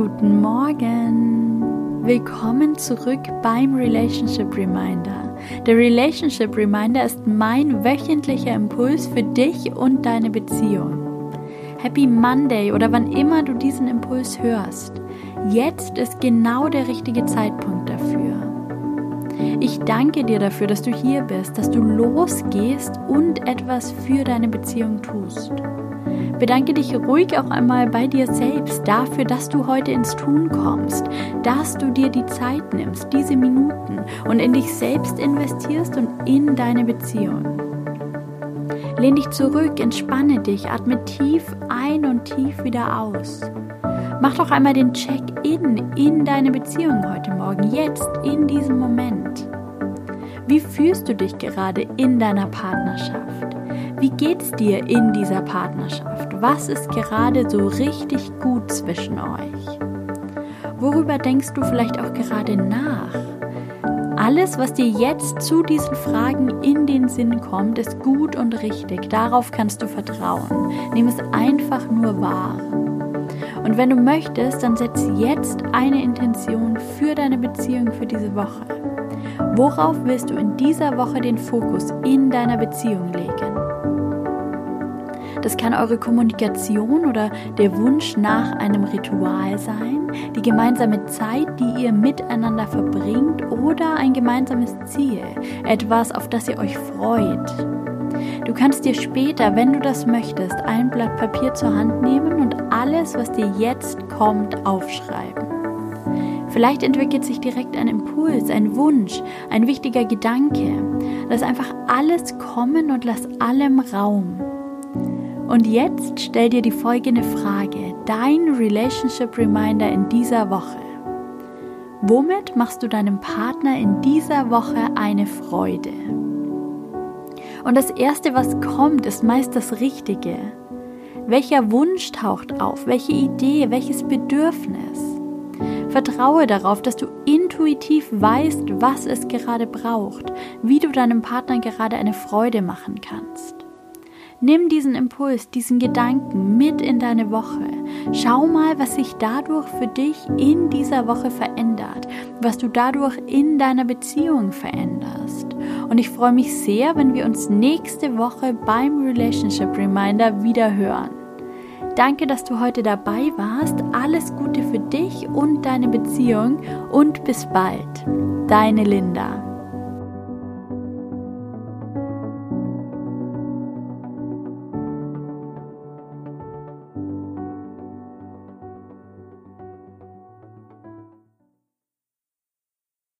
guten Morgen. Willkommen zurück beim Relationship Reminder. Der Relationship Reminder ist mein wöchentlicher Impuls für dich und deine Beziehung. Happy Monday oder wann immer du diesen Impuls hörst. Jetzt ist genau der richtige Zeitpunkt dafür. Ich danke dir dafür, dass du hier bist, dass du losgehst und etwas für deine Beziehung tust. Bedanke dich ruhig auch einmal bei dir selbst dafür, dass du heute ins Tun kommst, dass du dir die Zeit nimmst, diese Minuten und in dich selbst investierst und in deine Beziehung. Lehn dich zurück, entspanne dich, atme tief ein und tief wieder aus. Mach doch einmal den Check-in in deine Beziehung heute Morgen, jetzt, in diesem Moment. Wie fühlst du dich gerade in deiner Partnerschaft? Wie geht's dir in dieser Partnerschaft? Was ist gerade so richtig gut zwischen euch? Worüber denkst du vielleicht auch gerade nach? Alles, was dir jetzt zu diesen Fragen in den Sinn kommt, ist gut und richtig. Darauf kannst du vertrauen. Nimm es einfach nur wahr. Und wenn du möchtest, dann setz jetzt eine Intention für deine Beziehung für diese Woche. Worauf willst du in dieser Woche den Fokus in deiner Beziehung legen? Das kann eure Kommunikation oder der Wunsch nach einem Ritual sein, die gemeinsame Zeit, die ihr miteinander verbringt oder ein gemeinsames Ziel, etwas, auf das ihr euch freut. Du kannst dir später, wenn du das möchtest, ein Blatt Papier zur Hand nehmen und alles, was dir jetzt kommt, aufschreiben. Vielleicht entwickelt sich direkt ein Impuls, ein Wunsch, ein wichtiger Gedanke. Lass einfach alles kommen und lass allem Raum. Und jetzt stell dir die folgende Frage, dein Relationship Reminder in dieser Woche. Womit machst du deinem Partner in dieser Woche eine Freude? Und das Erste, was kommt, ist meist das Richtige. Welcher Wunsch taucht auf? Welche Idee? Welches Bedürfnis? Vertraue darauf, dass du intuitiv weißt, was es gerade braucht, wie du deinem Partner gerade eine Freude machen kannst. Nimm diesen Impuls, diesen Gedanken mit in deine Woche. Schau mal, was sich dadurch für dich in dieser Woche verändert, was du dadurch in deiner Beziehung veränderst. Und ich freue mich sehr, wenn wir uns nächste Woche beim Relationship Reminder wieder hören. Danke, dass du heute dabei warst. Alles Gute für dich und deine Beziehung und bis bald. Deine Linda.